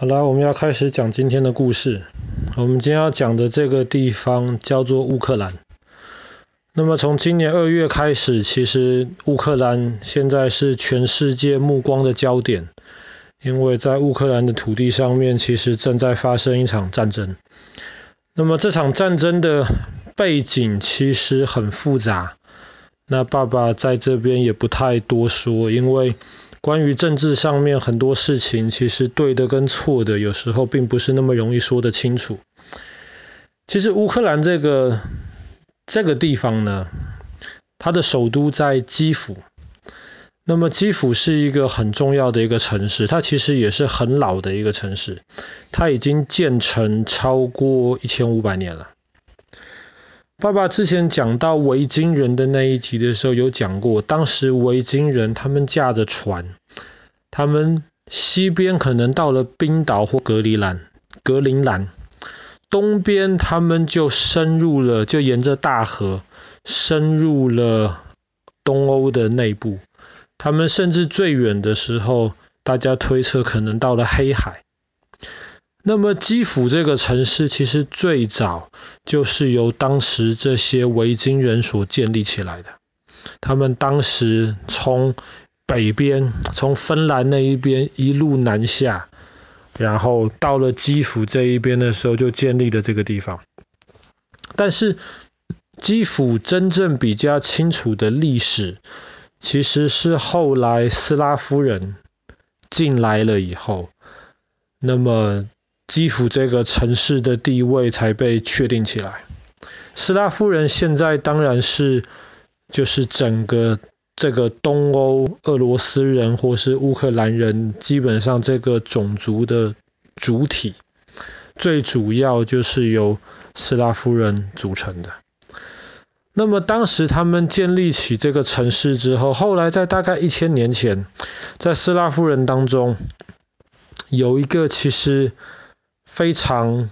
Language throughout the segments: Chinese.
好了，我们要开始讲今天的故事。我们今天要讲的这个地方叫做乌克兰。那么从今年二月开始，其实乌克兰现在是全世界目光的焦点，因为在乌克兰的土地上面，其实正在发生一场战争。那么这场战争的背景其实很复杂，那爸爸在这边也不太多说，因为关于政治上面很多事情，其实对的跟错的，有时候并不是那么容易说得清楚。其实乌克兰这个这个地方呢，它的首都在基辅。那么基辅是一个很重要的一个城市，它其实也是很老的一个城市，它已经建成超过一千五百年了。爸爸之前讲到维京人的那一集的时候，有讲过，当时维京人他们驾着船，他们西边可能到了冰岛或格陵兰，格陵兰，东边他们就深入了，就沿着大河深入了东欧的内部，他们甚至最远的时候，大家推测可能到了黑海。那么基辅这个城市其实最早就是由当时这些维京人所建立起来的。他们当时从北边，从芬兰那一边一路南下，然后到了基辅这一边的时候就建立了这个地方。但是基辅真正比较清楚的历史，其实是后来斯拉夫人进来了以后，那么。基辅这个城市的地位才被确定起来。斯拉夫人现在当然是就是整个这个东欧俄罗斯人或是乌克兰人，基本上这个种族的主体，最主要就是由斯拉夫人组成的。那么当时他们建立起这个城市之后，后来在大概一千年前，在斯拉夫人当中有一个其实。非常，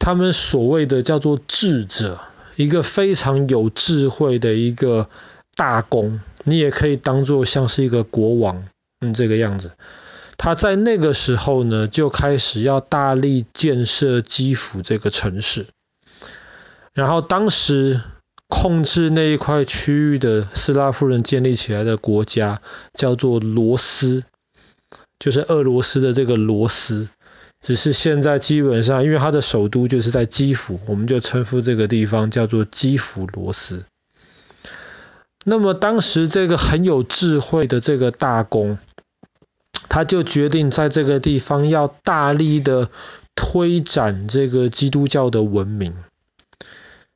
他们所谓的叫做智者，一个非常有智慧的一个大公，你也可以当做像是一个国王，嗯，这个样子。他在那个时候呢，就开始要大力建设基辅这个城市。然后当时控制那一块区域的斯拉夫人建立起来的国家，叫做罗斯，就是俄罗斯的这个罗斯。只是现在基本上，因为它的首都就是在基辅，我们就称呼这个地方叫做基辅罗斯。那么当时这个很有智慧的这个大公，他就决定在这个地方要大力的推展这个基督教的文明。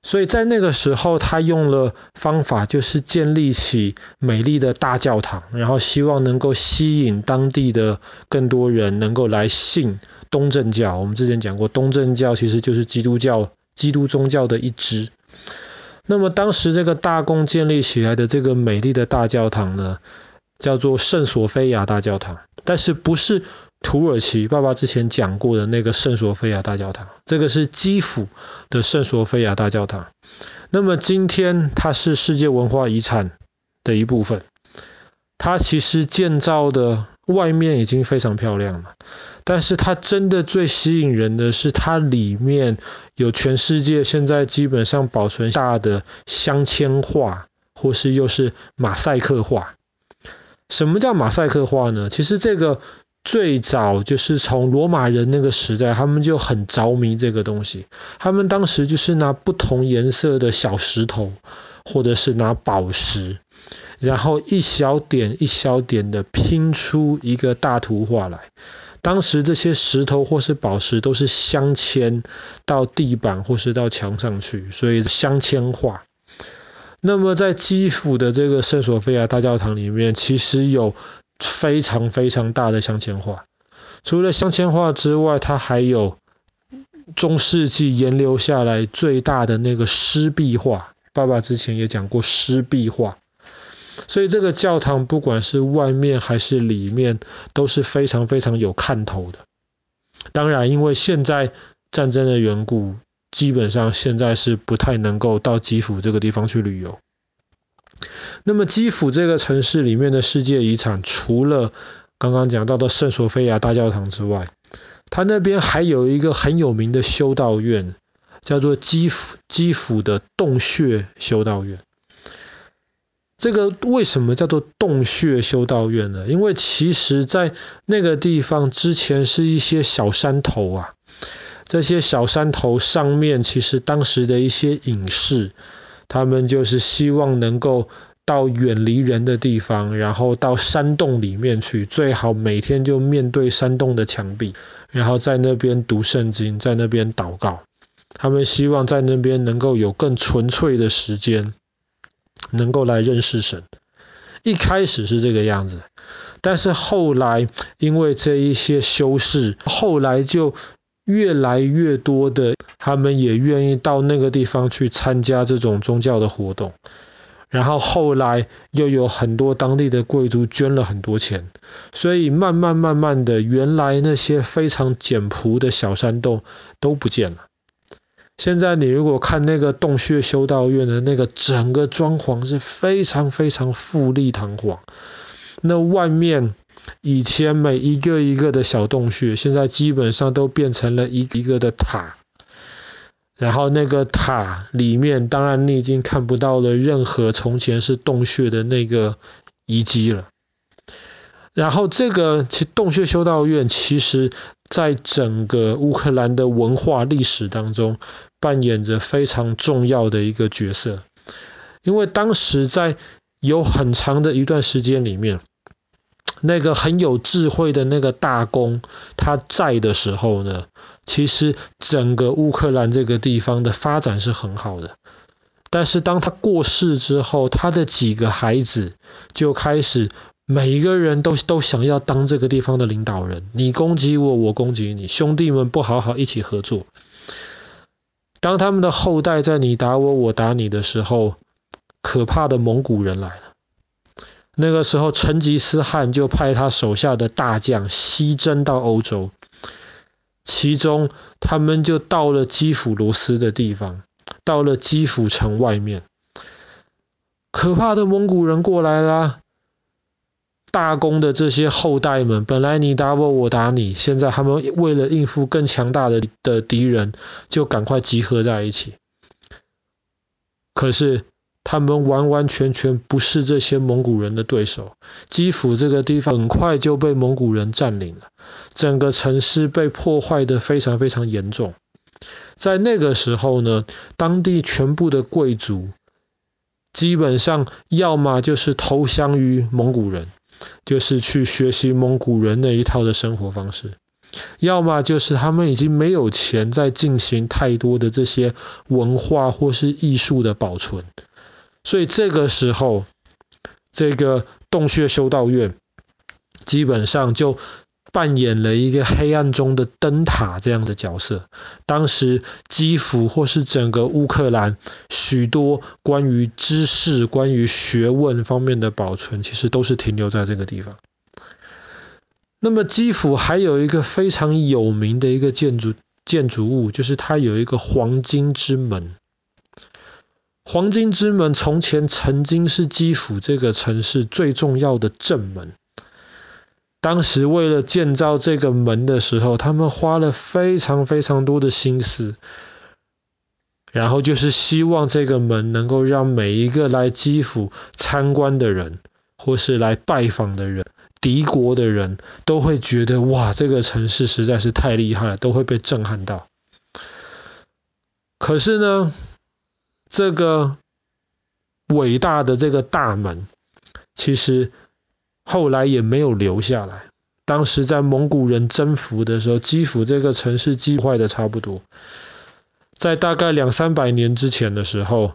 所以在那个时候，他用了方法，就是建立起美丽的大教堂，然后希望能够吸引当地的更多人能够来信东正教。我们之前讲过，东正教其实就是基督教、基督宗教的一支。那么当时这个大公建立起来的这个美丽的大教堂呢，叫做圣索菲亚大教堂，但是不是土耳其爸爸之前讲过的那个圣索菲亚大教堂，这个是基辅的圣索菲亚大教堂。那么今天它是世界文化遗产的一部分，它其实建造的外面已经非常漂亮了，但是它真的最吸引人的是它里面有全世界现在基本上保存下的镶嵌画，或是又是马赛克画。什么叫马赛克画呢？其实这个。最早就是从罗马人那个时代，他们就很着迷这个东西。他们当时就是拿不同颜色的小石头，或者是拿宝石，然后一小点一小点的拼出一个大图画来。当时这些石头或是宝石都是镶嵌到地板或是到墙上去，所以镶嵌画。那么在基辅的这个圣索菲亚大教堂里面，其实有。非常非常大的镶嵌画，除了镶嵌画之外，它还有中世纪沿流下来最大的那个湿壁画。爸爸之前也讲过湿壁画，所以这个教堂不管是外面还是里面都是非常非常有看头的。当然，因为现在战争的缘故，基本上现在是不太能够到基辅这个地方去旅游。那么基辅这个城市里面的世界遗产，除了刚刚讲到的圣索菲亚大教堂之外，它那边还有一个很有名的修道院，叫做基辅基辅的洞穴修道院。这个为什么叫做洞穴修道院呢？因为其实在那个地方之前是一些小山头啊，这些小山头上面其实当时的一些隐士，他们就是希望能够到远离人的地方，然后到山洞里面去，最好每天就面对山洞的墙壁，然后在那边读圣经，在那边祷告。他们希望在那边能够有更纯粹的时间。能够来认识神，一开始是这个样子，但是后来因为这一些修士，后来就越来越多的，他们也愿意到那个地方去参加这种宗教的活动，然后后来又有很多当地的贵族捐了很多钱，所以慢慢慢慢的，原来那些非常简朴的小山洞都不见了。现在你如果看那个洞穴修道院的那个整个装潢是非常非常富丽堂皇，那外面以前每一个一个的小洞穴，现在基本上都变成了一一个的塔，然后那个塔里面，当然你已经看不到了任何从前是洞穴的那个遗迹了。然后这个其洞穴修道院，其实在整个乌克兰的文化历史当中，扮演着非常重要的一个角色。因为当时在有很长的一段时间里面，那个很有智慧的那个大公他在的时候呢，其实整个乌克兰这个地方的发展是很好的。但是当他过世之后，他的几个孩子就开始。每一个人都都想要当这个地方的领导人，你攻击我，我攻击你，兄弟们不好好一起合作。当他们的后代在你打我，我打你的时候，可怕的蒙古人来了。那个时候，成吉思汗就派他手下的大将西征到欧洲，其中他们就到了基辅罗斯的地方，到了基辅城外面，可怕的蒙古人过来了。大公的这些后代们，本来你打我，我打你，现在他们为了应付更强大的的敌人，就赶快集合在一起。可是他们完完全全不是这些蒙古人的对手。基辅这个地方很快就被蒙古人占领了，整个城市被破坏得非常非常严重。在那个时候呢，当地全部的贵族基本上要么就是投降于蒙古人。就是去学习蒙古人那一套的生活方式，要么就是他们已经没有钱再进行太多的这些文化或是艺术的保存，所以这个时候，这个洞穴修道院基本上就。扮演了一个黑暗中的灯塔这样的角色。当时基辅或是整个乌克兰许多关于知识、关于学问方面的保存，其实都是停留在这个地方。那么基辅还有一个非常有名的一个建筑建筑物，就是它有一个黄金之门。黄金之门从前曾经是基辅这个城市最重要的正门。当时为了建造这个门的时候，他们花了非常非常多的心思，然后就是希望这个门能够让每一个来基辅参观的人，或是来拜访的人，敌国的人都会觉得哇，这个城市实在是太厉害了，都会被震撼到。可是呢，这个伟大的这个大门，其实。后来也没有留下来。当时在蒙古人征服的时候，基辅这个城市击坏的差不多。在大概两三百年之前的时候，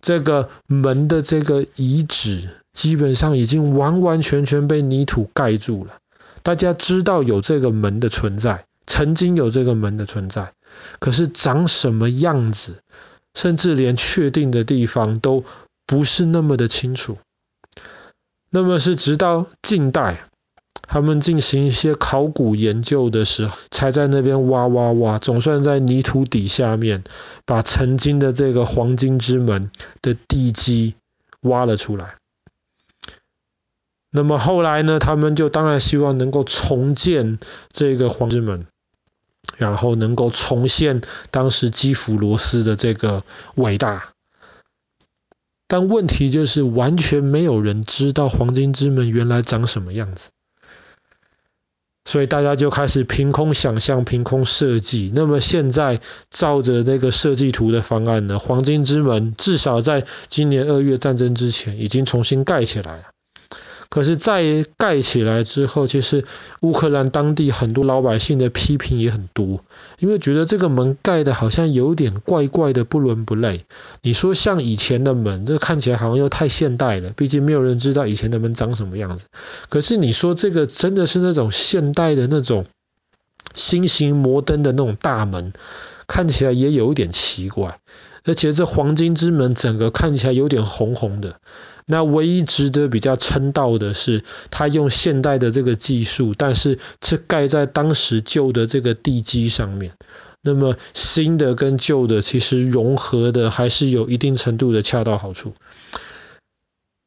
这个门的这个遗址基本上已经完完全全被泥土盖住了。大家知道有这个门的存在，曾经有这个门的存在，可是长什么样子，甚至连确定的地方都不是那么的清楚。那么是直到近代，他们进行一些考古研究的时候，才在那边挖挖挖，总算在泥土底下面把曾经的这个黄金之门的地基挖了出来。那么后来呢，他们就当然希望能够重建这个黄金之门。然后能够重现当时基辅罗斯的这个伟大。但问题就是，完全没有人知道黄金之门原来长什么样子，所以大家就开始凭空想象、凭空设计。那么现在照着那个设计图的方案呢，黄金之门至少在今年二月战争之前已经重新盖起来了。可是，在盖起来之后，其实乌克兰当地很多老百姓的批评也很多，因为觉得这个门盖的好像有点怪怪的，不伦不类。你说像以前的门，这看起来好像又太现代了，毕竟没有人知道以前的门长什么样子。可是你说这个真的是那种现代的那种新型摩登的那种大门，看起来也有一点奇怪。而且这黄金之门整个看起来有点红红的。那唯一值得比较称道的是，他用现代的这个技术，但是是盖在当时旧的这个地基上面。那么新的跟旧的其实融合的还是有一定程度的恰到好处。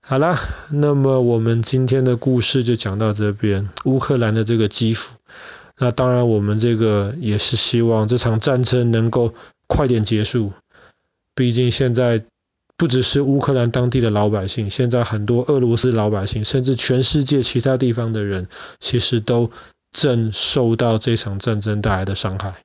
好啦，那么我们今天的故事就讲到这边，乌克兰的这个基辅。那当然，我们这个也是希望这场战争能够快点结束，毕竟现在。不只是乌克兰当地的老百姓，现在很多俄罗斯老百姓，甚至全世界其他地方的人，其实都正受到这场战争带来的伤害。